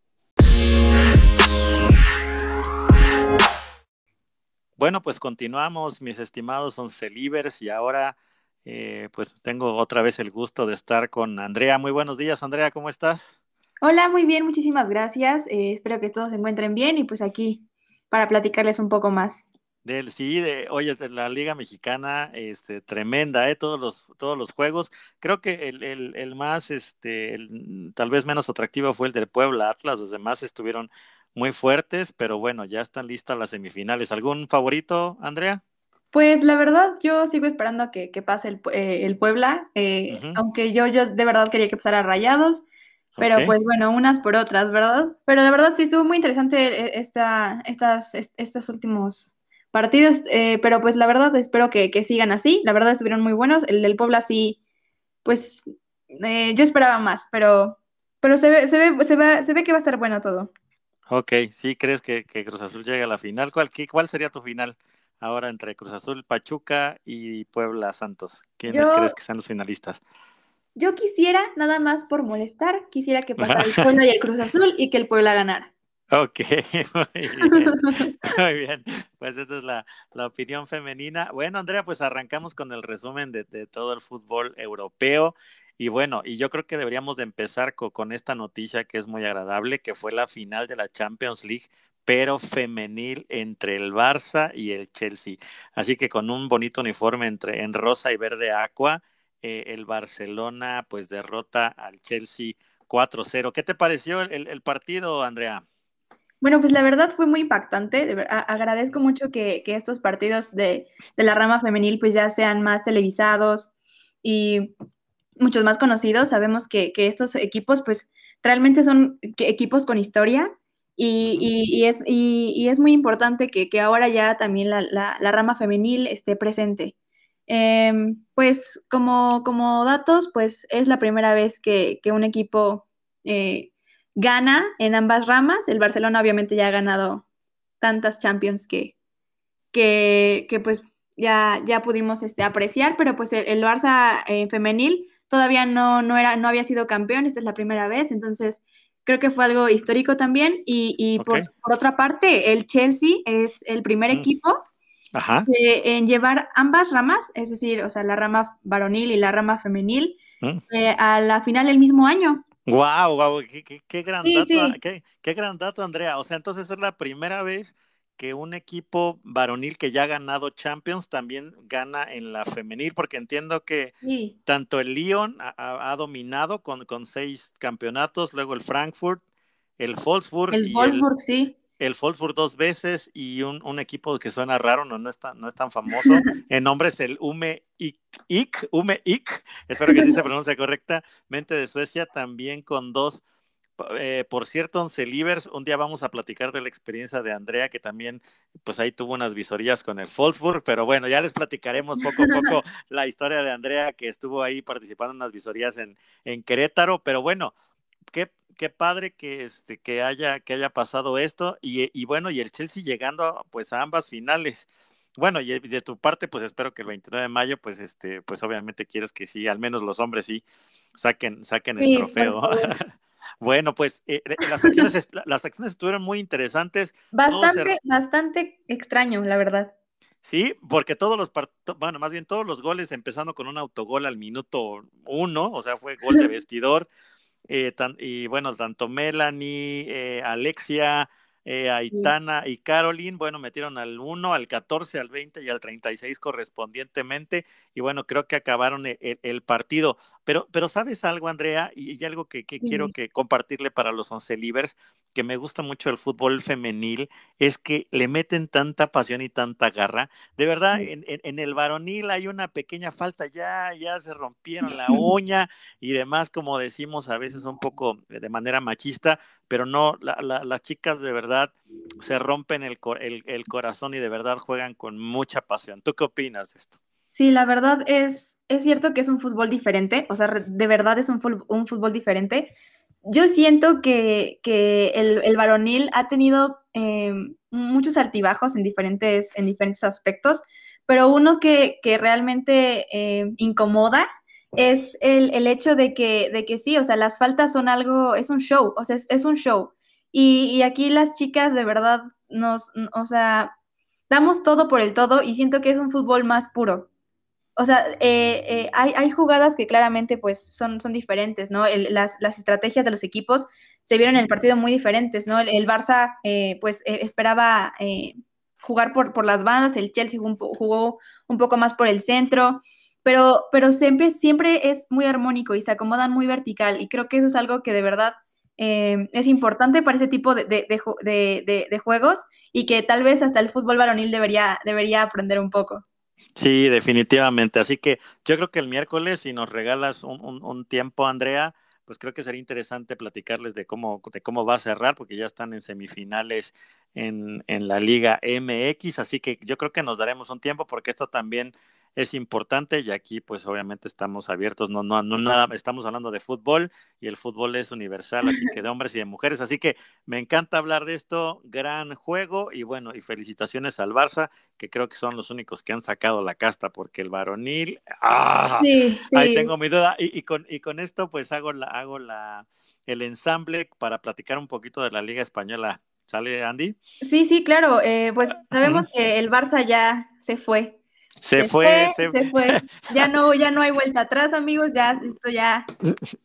Bueno, pues continuamos, mis estimados oncelivers, y ahora eh, pues tengo otra vez el gusto de estar con Andrea. Muy buenos días, Andrea, ¿cómo estás? Hola, muy bien, muchísimas gracias. Eh, espero que todos se encuentren bien y pues aquí para platicarles un poco más. Del, sí, de, oye, de la Liga Mexicana, este, tremenda, ¿eh? Todos los, todos los juegos. Creo que el, el, el más, este, el, tal vez menos atractivo fue el del Puebla Atlas, los demás estuvieron muy fuertes, pero bueno, ya están listas las semifinales. ¿Algún favorito, Andrea? Pues la verdad, yo sigo esperando a que, que pase el, eh, el Puebla, eh, aunque yo, yo de verdad quería que pasara Rayados, pero pues bueno, unas por otras, ¿verdad? Pero la verdad sí estuvo muy interesante eh, esta, estas, estas últimos partidos, eh, pero pues la verdad espero que, sigan así, la verdad estuvieron muy buenos, el del Puebla sí, pues eh, yo esperaba más, pero, pero se, ve, se, ve, se, ve, se ve que va a estar bueno todo. Ok, sí, ¿crees que, Cruz Azul llegue a la final? ¿Cuál, ¿Cuál sería tu final ahora entre Cruz Azul, Pachuca y Puebla Santos? ¿Quiénes crees que sean los finalistas? Yo quisiera, nada más por molestar, quisiera que pasara el Puebla y el Cruz Azul y que el Puebla ganara. Ok, muy bien. Pues esa es la, opinión femenina. Bueno, Andrea, pues arrancamos con el resumen de, todo el fútbol europeo. Y bueno, y yo creo que deberíamos de empezar con, esta noticia que es muy agradable, que fue la final de la Champions League, pero femenil entre el Barça y el Chelsea. Así que con un bonito uniforme entre en rosa y verde aqua, eh, el Barcelona pues derrota al Chelsea 4-0. ¿Qué te pareció el, partido, Andrea? Bueno, pues la verdad fue muy impactante. agradezco mucho que, estos partidos de, de, la rama femenil pues ya sean más televisados y muchos más conocidos. Sabemos que, estos equipos, pues, realmente son equipos con historia y, es, y es, muy importante que, ahora ya también la, rama femenil esté presente. Em, pues, como, como datos, pues es la primera vez que, un equipo eh, gana en ambas ramas. El Barcelona obviamente ya ha ganado tantas Champions que, que, pues ya, ya pudimos este, apreciar, pero pues el, Barça eh, femenil todavía no, no, era, no había sido campeón, esta es la primera vez, entonces creo que fue algo histórico también. Y, por, otra parte, el Chelsea es el primer mm. equipo en llevar ambas ramas, es decir, o sea, la rama varonil y la rama femenil, mm. eh, a la final el mismo año. Wow, wow, qué, gran dato, Qué, qué, gran dato, Andrea. O sea, entonces es la primera vez que un equipo varonil que ya ha ganado Champions también gana en la femenil, porque entiendo que tanto el Lyon ha, dominado con, con, seis campeonatos, luego el Frankfurt, el Wolfsburg. El Wolfsburg, sí. El Wolfsburg dos veces y un, equipo que suena raro, no, no, es, tan, no es tan famoso. el nombre es el Ume Ik, Ume Ik, espero que sí se pronuncia correctamente, de Suecia, también con dos eh, por cierto, Once Livers, un día vamos a platicar de la experiencia de Andrea, que también, pues ahí tuvo unas visorías con el Wolfsburg, pero bueno, ya les platicaremos poco a poco la historia de Andrea, que estuvo ahí participando en unas visorías en, en Querétaro, pero bueno, qué, qué padre que, este, que, haya, que haya pasado esto, y, y bueno, y el Chelsea llegando pues a ambas finales. Bueno, y de tu parte, pues espero que el 29 de mayo, pues este, pues obviamente quieres que sí, al menos los hombres sí saquen, saquen el trofeo. Bueno, pues eh, eh, las, acciones, las acciones estuvieron muy interesantes. Bastante, bastante extraño, la verdad. Sí, porque todos los, bueno, más bien todos los goles empezando con un autogol al minuto uno, o sea, fue gol de vestidor. Eh, y bueno, tanto Melanie, Alexia, eh, Aitana y Caroline, bueno, metieron al 1, al 14, al 20 y al 36 correspondientemente. Y bueno, creo que acabaron e, e, el, partido. Pero, pero ¿sabes algo, Andrea? Y, algo que, quiero que compartirle para los once libres, que me gusta mucho el fútbol femenil, es que le meten tanta pasión y tanta garra. De verdad, en, en, el varonil hay una pequeña falta, ya, ya se rompieron la uña y demás, como decimos a veces un poco de manera machista, pero no, las chicas de verdad se rompen el, el, corazón y de verdad juegan con mucha pasión. ¿Tú qué opinas de esto? Sí, la verdad es, es cierto que es un fútbol diferente, o sea, de verdad es un, un fútbol diferente. Yo siento que, que el, el, varonil ha tenido eh, muchos altibajos en diferentes, en diferentes aspectos, pero uno que, que realmente eh, incomoda es el, el, hecho de que, de que sí, o sea, las faltas son algo, es un show, o sea, es, un show. Y, y, aquí las chicas de verdad nos, o sea, damos todo por el todo y siento que es un fútbol más puro. O sea, eh, eh, hay, hay, jugadas que claramente pues son, diferentes, ¿no? las, las, estrategias de los equipos se vieron en el partido muy diferentes, ¿no? El, Barça eh, pues esperaba jugar por, por las bandas, el Chelsea jugó un poco más por el centro pero, pero siempre, siempre es muy armónico y se acomodan muy vertical y creo que eso es algo que de verdad eh, es importante para ese tipo de, de, juegos y que tal vez hasta el fútbol varonil debería, debería aprender un poco. Sí, definitivamente. Así que yo creo que el miércoles, si nos regalas un, un, un tiempo, Andrea, pues creo que sería interesante platicarles de cómo, de cómo va a cerrar, porque ya están en semifinales en, en, la Liga MX, así que yo creo que nos daremos un tiempo porque esto también es importante y aquí pues obviamente estamos abiertos, no, no, no nada, estamos hablando de fútbol y el fútbol es universal, así que de hombres y de mujeres, así que me encanta hablar de esto, gran juego y bueno, y felicitaciones al Barça, que creo que son los únicos que han sacado la casta, porque el varonil, ¡ah! ahí tengo mi duda, y, con, y con esto pues hago, la, hago la, el ensamble para platicar un poquito de la Liga Española. ¿Sale Andy? Sí, sí, claro. Eh, pues sabemos que el Barça ya se fue Se, fue, se... fue. Ya no, ya no hay vuelta atrás, amigos. Ya esto ya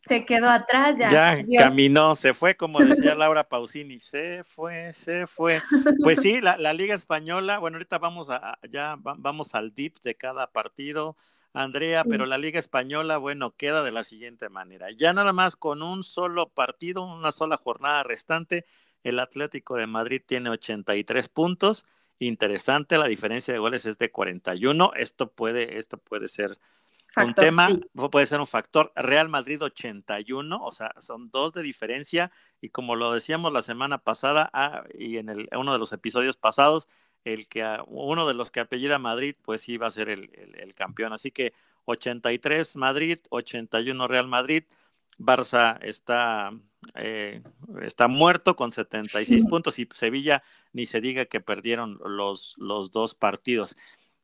se quedó atrás. Ya, ya caminó, se fue, como decía Laura Pausini, se fue, se fue. Pues sí, la, la Liga Española, bueno, ahorita vamos a, ya vamos al dip de cada partido. Andrea, pero la Liga Española, bueno, queda de la siguiente manera. Ya nada más con un solo partido, una sola jornada restante, el Atlético de Madrid tiene 83 puntos. Interesante, la diferencia de goles es de 41. Esto puede, esto puede ser un tema, puede ser un factor. Real Madrid 81, o sea, son dos de diferencia. Y como lo decíamos la semana pasada ah, y en el, uno de los episodios pasados, el que uno de los que apellida Madrid, pues iba a ser el, el campeón. Así que 83 Madrid, 81 Real Madrid. Barça está eh, está muerto con 76 puntos y Sevilla ni se diga que perdieron los, los dos partidos.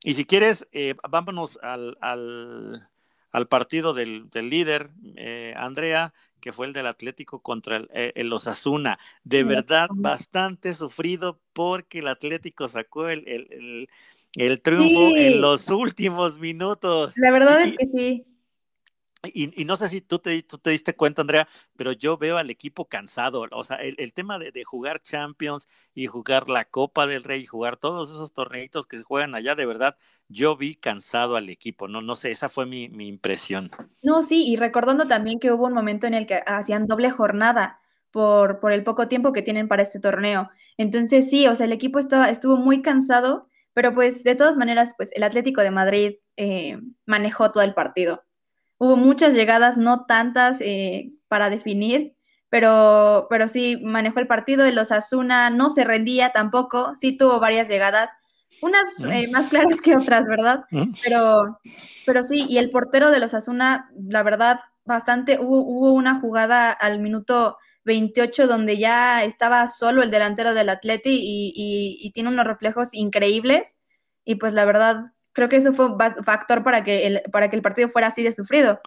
Y si quieres, eh, vámonos al, al, partido del, líder, eh, Andrea, que fue el del Atlético contra el, el Osasuna. De verdad, bastante sufrido porque el Atlético sacó el, el, triunfo en los últimos minutos. La verdad es que sí. Y, no sé si tú te, tú te diste cuenta, Andrea, pero yo veo al equipo cansado. O sea, el, tema de, jugar Champions y jugar la Copa del Rey y jugar todos esos torneitos que se juegan allá, de verdad, yo vi cansado al equipo. No, no sé, esa fue mi, impresión. No, sí, y recordando también que hubo un momento en el que hacían doble jornada por, por el poco tiempo que tienen para este torneo. Entonces, sí, o sea, el equipo estaba, estuvo muy cansado, pero pues de todas maneras, pues el Atlético de Madrid eh, manejó todo el partido. Hubo muchas llegadas, no tantas eh, para definir, pero, pero sí manejó el partido. El Osasuna no se rendía tampoco, sí tuvo varias llegadas, unas eh, más claras que otras, ¿verdad? Pero, pero sí, y el portero de los Osasuna, la verdad, bastante, hubo, una jugada al minuto 28 donde ya estaba solo el delantero del Atleti y, y tiene unos reflejos increíbles. Y pues la verdad, creo que eso fue un factor para que el, para que el partido fuera así de sufrido.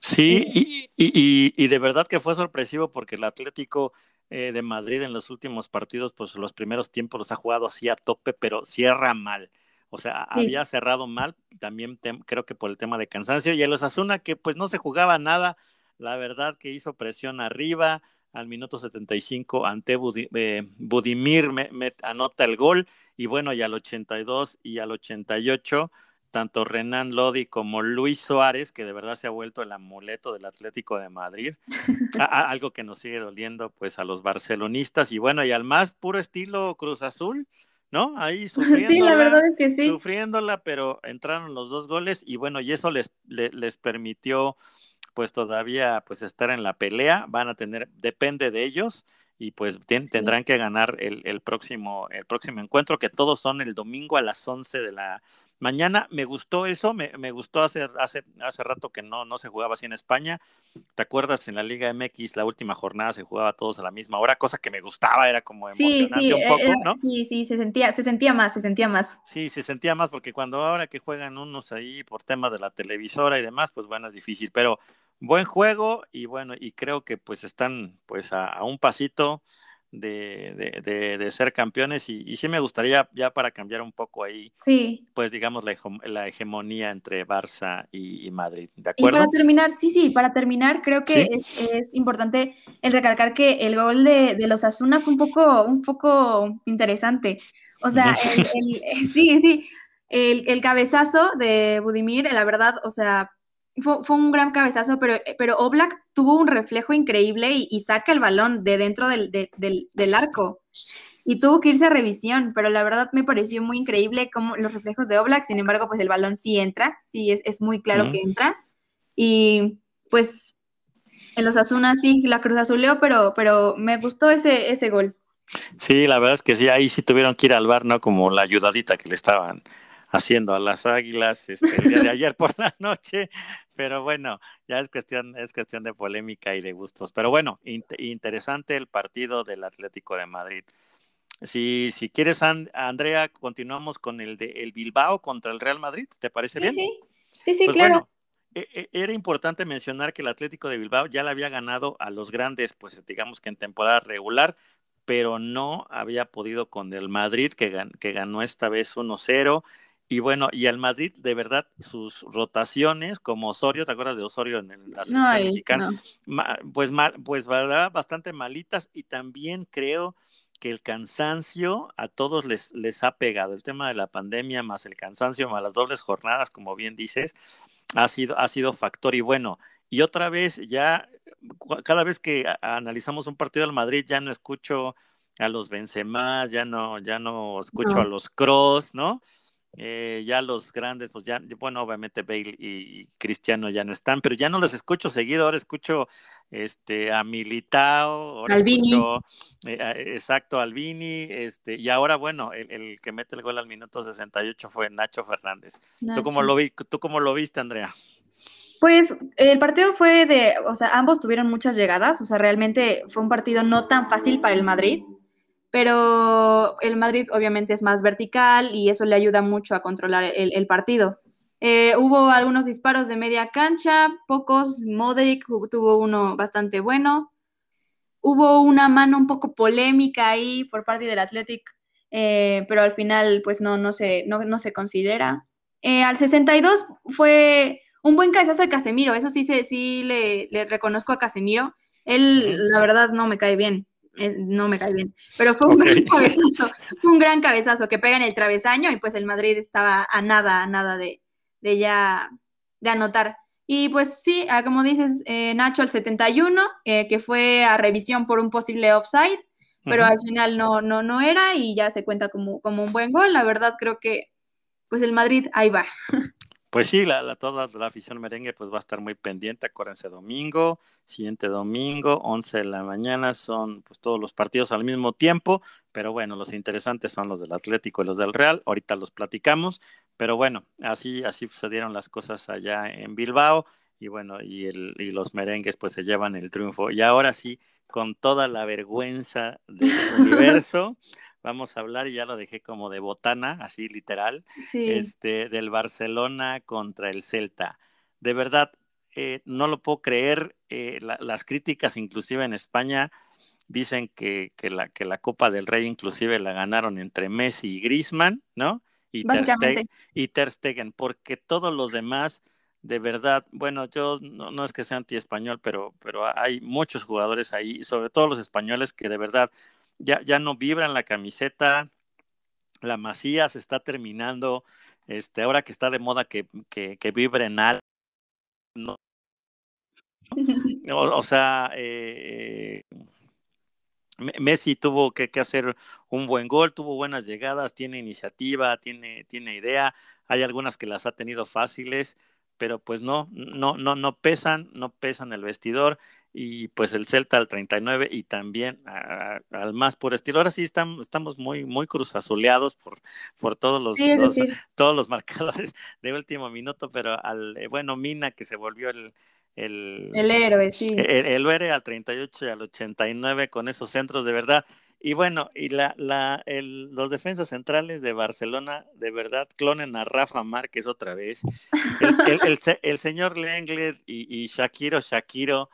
Sí, y, y, y de verdad que fue sorpresivo porque el Atlético eh, de Madrid en los últimos partidos, pues los primeros tiempos los ha jugado así a tope, pero cierra mal. O sea, había cerrado mal, también creo que por el tema de cansancio. Y el Osasuna, que pues no se jugaba nada, la verdad que hizo presión arriba, al minuto 75 ante eh, Budimir me, anota el gol y bueno, y al 82 y al 88 tanto Renan Lodi como Luis Suárez, que de verdad se ha vuelto el amuleto del Atlético de Madrid, algo que nos sigue doliendo pues a los barcelonistas y bueno, y al más puro estilo Cruz Azul, ¿no? Ahí sufriéndola. Sí, la verdad es que sí. Sufriéndola, pero entraron los dos goles y bueno, y eso les, les permitió pues todavía pues estar en la pelea, van a tener, depende de ellos y pues tendrán que ganar el, el, próximo, el próximo encuentro, que todos son el domingo a las 11 de la, Mañana me gustó eso, me, gustó hace, hace, hace rato que no, no se jugaba así en España. ¿Te acuerdas? En la Liga MX la última jornada se jugaba todos a la misma hora, cosa que me gustaba, era como emocionante un e, poco, ¿no? Sí, sí, se sentía, se sentía más, se sentía más. Sí, se sentía más, porque cuando ahora que juegan unos ahí por temas de la televisora y demás, pues bueno, es difícil, pero buen juego y bueno, y creo que pues están pues a un pasito de, de, de, ser campeones y, sí me gustaría ya para cambiar un poco ahí, sí. pues digamos la, la hegemonía entre Barça y, Madrid, ¿de acuerdo? Y para terminar, sí, sí, para terminar creo que es, es, importante el recalcar que el gol de, de los Asuna fue un poco, un poco interesante, o sea, el, el, sí, sí, el, el cabezazo de Budimir, la verdad, o sea, fue, fue, un gran cabezazo, pero, eh, pero Oblak tuvo un reflejo increíble y, saca el balón de dentro del, del, del, arco. Y tuvo que irse a revisión, pero la verdad me pareció muy increíble como los reflejos de Oblak. Sin embargo, pues el balón sí entra, sí es, es muy claro que entra. Y pues en los Asuna sí, la Cruz Azuleo, pero, pero me gustó ese, ese gol. Sí, la verdad es que sí, ahí sí tuvieron que ir al bar, ¿no? Como la ayudadita que le estaban haciendo a las águilas este, el día de ayer por la noche, pero bueno, ya es cuestión, es cuestión de polémica y de gustos. Pero bueno, interesante el partido del Atlético de Madrid. Si, si quieres, Andrea, continuamos con el de el Bilbao contra el Real Madrid, ¿te parece bien? Sí, sí, sí, pues claro. E, e, era importante mencionar que el Atlético de Bilbao ya le había ganado a los grandes, pues digamos que en temporada regular, pero no había podido con el Madrid, que, que ganó esta vez 1-0 Y bueno, y al Madrid, de verdad, sus rotaciones, como Osorio, ¿te acuerdas de Osorio en, la selección mexicana? pues, pues bastante malitas y también creo que el cansancio a todos les, les ha pegado. El tema de la pandemia, más el cansancio, más las dobles jornadas, como bien dices, ha sido, ha sido factor. Y bueno, y otra vez, ya cada vez que analizamos un partido del Madrid, ya no escucho a los Benzema, ya no, ya no escucho a los Cross, ¿no? Eh, ya los grandes, pues ya, bueno, obviamente Bale y, Cristiano ya no están, pero ya no los escucho seguido, ahora escucho este, a Militao, Albini. Eh, exacto, Albini, este, y ahora, bueno, el, que mete el gol al minuto 68 fue Nacho Fernández. ¿Tú, cómo lo vi, ¿Tú cómo lo viste, Andrea? Pues el partido fue de, o sea, ambos tuvieron muchas llegadas, o sea, realmente fue un partido no tan fácil para el Madrid, pero el Madrid obviamente es más vertical y eso le ayuda mucho a controlar el, partido. Eh, hubo algunos disparos de media cancha, pocos, Modric tuvo uno bastante bueno. Hubo una mano un poco polémica ahí por parte del Athletic, eh, pero al final pues no, no, se, no, se considera. Eh, al 62 fue un buen cabezazo de Casemiro, eso sí, sí le, le reconozco a Casemiro. Él, la verdad, no me cae bien. Eh, no me cae bien, pero fue un gran cabezazo, fue un gran cabezazo que pega en el travesaño y pues el Madrid estaba a nada, a nada de, de ya de anotar. Y pues sí, ah, como dices, eh, Nacho al 71, eh, que fue a revisión por un posible offside, pero al final no, no, no era y ya se cuenta como, como un buen gol. La verdad creo que pues el Madrid ahí va. Pues sí, la, toda la afición merengue pues va a estar muy pendiente, acuérdense domingo, siguiente domingo, 11 de la mañana, son pues todos los partidos al mismo tiempo, pero bueno, los interesantes son los del Atlético y los del Real, ahorita los platicamos, pero bueno, así, así sucedieron las cosas allá en Bilbao, y bueno, y, el, y los merengues pues se llevan el triunfo. Y ahora sí, con toda la vergüenza del universo, vamos a hablar, y ya lo dejé como de botana, así literal, este, del Barcelona contra el Celta. De verdad, eh, no lo puedo creer, eh, las críticas inclusive en España dicen que, que, la, que la Copa del Rey inclusive la ganaron entre Messi y Griezmann, ¿no? Y Ter, Stegen, y Ter Stegen, porque todos los demás, de verdad, bueno, yo no, no es que sea anti-español, pero, pero hay muchos jugadores ahí, sobre todo los españoles, que de verdad ya, ya no vibran la camiseta, la masía se está terminando, este, ahora que está de moda que, que, que vibren algo, no, o, sea, eh, Messi tuvo que, que, hacer un buen gol, tuvo buenas llegadas, tiene iniciativa, tiene, tiene idea, hay algunas que las ha tenido fáciles, pero pues no, no, no, no pesan, no pesan el vestidor y pues el Celta al 39 y también al más por estilo. Ahora sí estamos, estamos muy, muy cruzazuleados por, por todos los, todos los marcadores de último minuto, pero al eh, bueno Mina que se volvió el, el, el héroe, sí. El, el, héroe al 38 y al 89 con esos centros de verdad. Y bueno, y la, la, el, los defensas centrales de Barcelona, de verdad, clonen a Rafa Márquez otra vez. El, el, el señor Lenglet y, y Shakiro Shakiro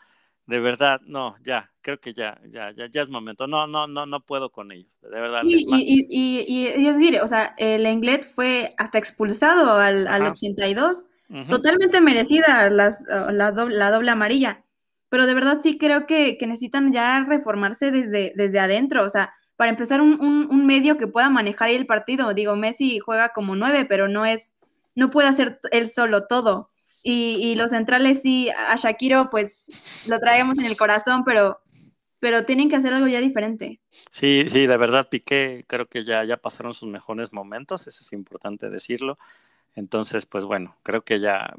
de verdad, no, ya, creo que ya, ya, ya, ya es momento. No, no, no, no puedo con ellos, de verdad. Y, y, y, y, es decir, o sea, el Englet fue hasta expulsado al, al 82, totalmente merecida las, las la doble amarilla, pero de verdad sí creo que, que, necesitan ya reformarse desde, desde adentro, o sea, para empezar un, un, un medio que pueda manejar el partido. Digo, Messi juega como nueve, pero no es, no puede hacer él solo todo. Y, los centrales sí, a Shakiro pues lo traemos en el corazón, pero, pero tienen que hacer algo ya diferente. Sí, sí, de verdad Piqué creo que ya, ya pasaron sus mejores momentos, eso es importante decirlo. Entonces, pues bueno, creo que ya,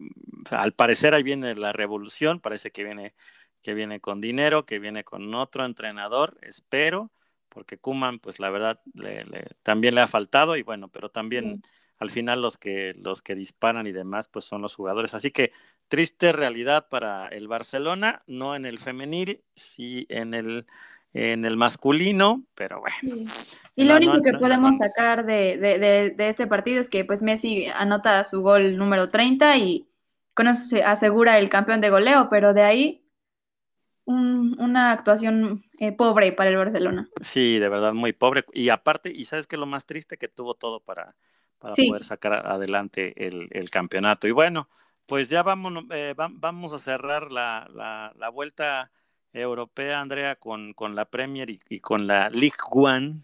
al parecer ahí viene la revolución, parece que viene, que viene con dinero, que viene con otro entrenador, espero, porque Kuman, pues la verdad, le, también le ha faltado y bueno, pero también al final los que, los que disparan y demás, pues son los jugadores. Así que triste realidad para el Barcelona, no en el femenil, sí en el, en el masculino, pero bueno. Y lo único que podemos sacar de, de, de, este partido es que pues Messi anota su gol número 30 y con eso se asegura el campeón de goleo, pero de ahí una actuación eh, pobre para el Barcelona. Sí, de verdad muy pobre. Y aparte, y sabes que lo más triste que tuvo todo para para poder sacar adelante el, campeonato. Y bueno, pues ya vamos, eh, vamos a cerrar la, la, vuelta europea, Andrea, con, con la Premier y, con la League One,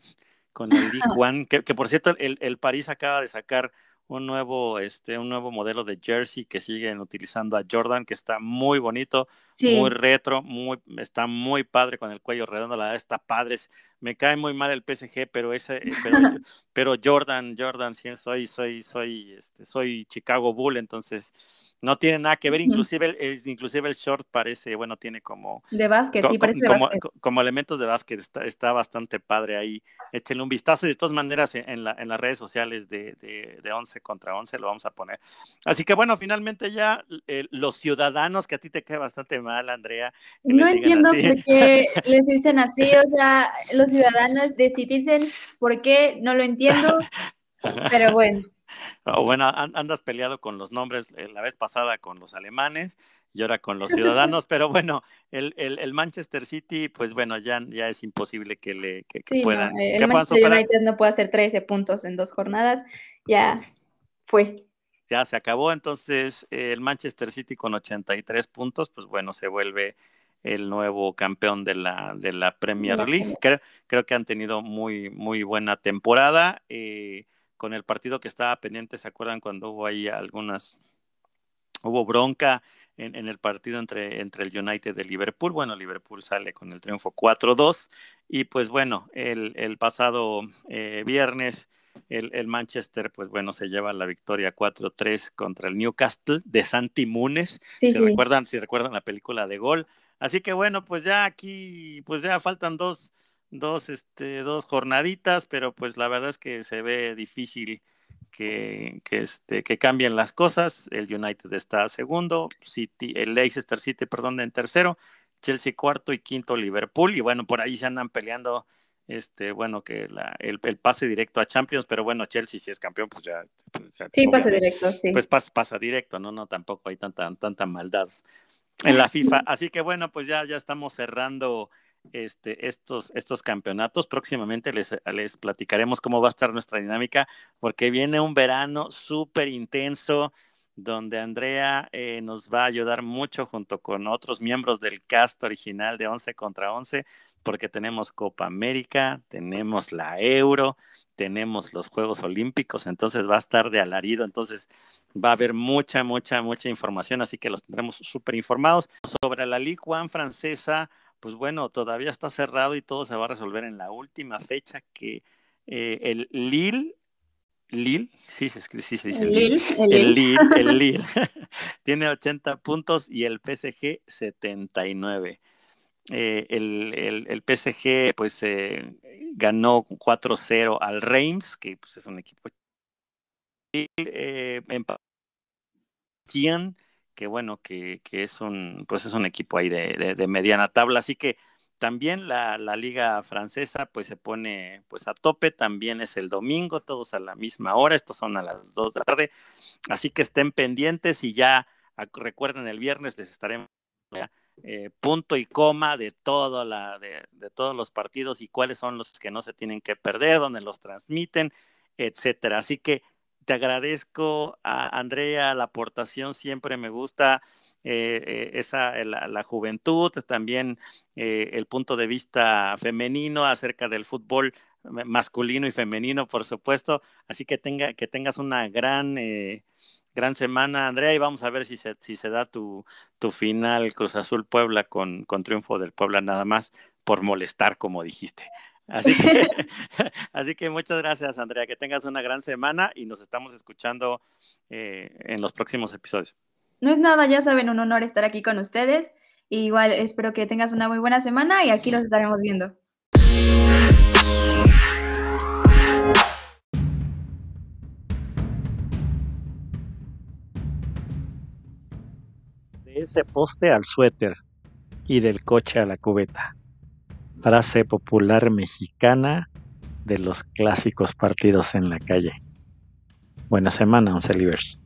con el League One, que, que por cierto el, el París acaba de sacar un nuevo, este, un nuevo modelo de jersey que siguen utilizando a Jordan, que está muy bonito, muy retro, muy, está muy padre con el cuello redondo, la verdad está padre. Me cae muy mal el PSG, pero ese, eh, pero, Jordan, Jordan, sí, soy, soy, soy, este, soy Chicago Bull, entonces no tiene nada que ver, inclusive, el, inclusive el short parece, bueno, tiene como... De básquet, sí, parece como, básquet. como, elementos de básquet, está, está bastante padre ahí. Échenle un vistazo, de todas maneras, en, la, en las redes sociales de, de, de 11 contra 11 lo vamos a poner. Así que bueno, finalmente ya eh, los ciudadanos, que a ti te cae bastante mal, Andrea. No entiendo por qué les dicen así, o sea, los ciudadanos de Citizens, ¿por qué? No lo entiendo, pero bueno. O bueno, andas peleado con los nombres eh, la vez pasada con los alemanes y ahora con los ciudadanos, pero bueno, el, el, Manchester City, pues bueno, ya, ya es imposible que le que, puedan. No, el Manchester United no puede hacer 13 puntos en dos jornadas, ya fue. Ya se acabó, entonces el Manchester City con 83 puntos, pues bueno, se vuelve el nuevo campeón de la, de la Premier League. Creo, creo, que han tenido muy, muy buena temporada. Eh, con el partido que estaba pendiente, ¿se acuerdan cuando hubo ahí algunas, hubo bronca en, el partido entre, entre el United y Liverpool? Bueno, Liverpool sale con el triunfo 4-2 y pues bueno, el, el pasado eh, viernes el, Manchester, pues bueno, se lleva la victoria 4-3 contra el Newcastle de Santi Munes. si recuerdan, si recuerdan la película de Gol. Así que bueno, pues ya aquí, pues ya faltan dos, dos, este, dos jornaditas, pero pues la verdad es que se ve difícil que, que, este, que cambien las cosas. El United está segundo, City, el Leicester City, perdón, en tercero, Chelsea cuarto y quinto Liverpool. Y bueno, por ahí se andan peleando este, bueno, que la, el, pase directo a Champions, pero bueno, Chelsea si es campeón, pues ya. Pues sí, pasa directo, sí. Pues pasa, pasa, directo, ¿no? No, tampoco hay tanta, tanta maldad en la FIFA. Así que bueno, pues ya, ya estamos cerrando este, estos, estos campeonatos. Próximamente les, les platicaremos cómo va a estar nuestra dinámica, porque viene un verano súper intenso donde Andrea eh, nos va a ayudar mucho junto con otros miembros del cast original de 11 contra 11, porque tenemos Copa América, tenemos la Euro, tenemos los Juegos Olímpicos, entonces va a estar de alarido, entonces va a haber mucha, mucha, mucha información, así que los tendremos súper informados. Sobre la Ligue 1 francesa, pues bueno, todavía está cerrado y todo se va a resolver en la última fecha que eh, el Lille Lille, sí, se, sí, se dice el Lille, el Lille, el Lille, tiene 80 puntos y el PSG 79. Eh, el, el, el, PSG pues eh, ganó 4-0 al Reims, que pues, es un equipo eh, que bueno, que, que, es un pues es un equipo ahí de, de, de mediana tabla, así que también la, liga francesa pues se pone pues a tope, también es el domingo, todos a la misma hora, estos son a las 2 de la tarde, así que estén pendientes y ya recuerden el viernes les estaremos eh, punto y coma de, todo la, de, de, todos los partidos y cuáles son los que no se tienen que perder, dónde los transmiten, etcétera. Así que te agradezco a Andrea la aportación, siempre me gusta eh, eh, esa, la, juventud, también eh, el punto de vista femenino acerca del fútbol masculino y femenino, por supuesto. Así que, tenga, que tengas una gran, gran semana, Andrea, y vamos a ver si se, si se da tu, tu final Cruz Azul Puebla con, con triunfo del Puebla nada más por molestar, como dijiste. Así que, así que muchas gracias, Andrea. Que tengas una gran semana y nos estamos escuchando en los próximos episodios. No es nada, ya saben, un honor estar aquí con ustedes. igual espero que tengas una muy buena semana y aquí los estaremos viendo. De ese poste al suéter y del coche a la cubeta. Frase popular mexicana de los clásicos partidos en la calle. Buena semana, Once Livers.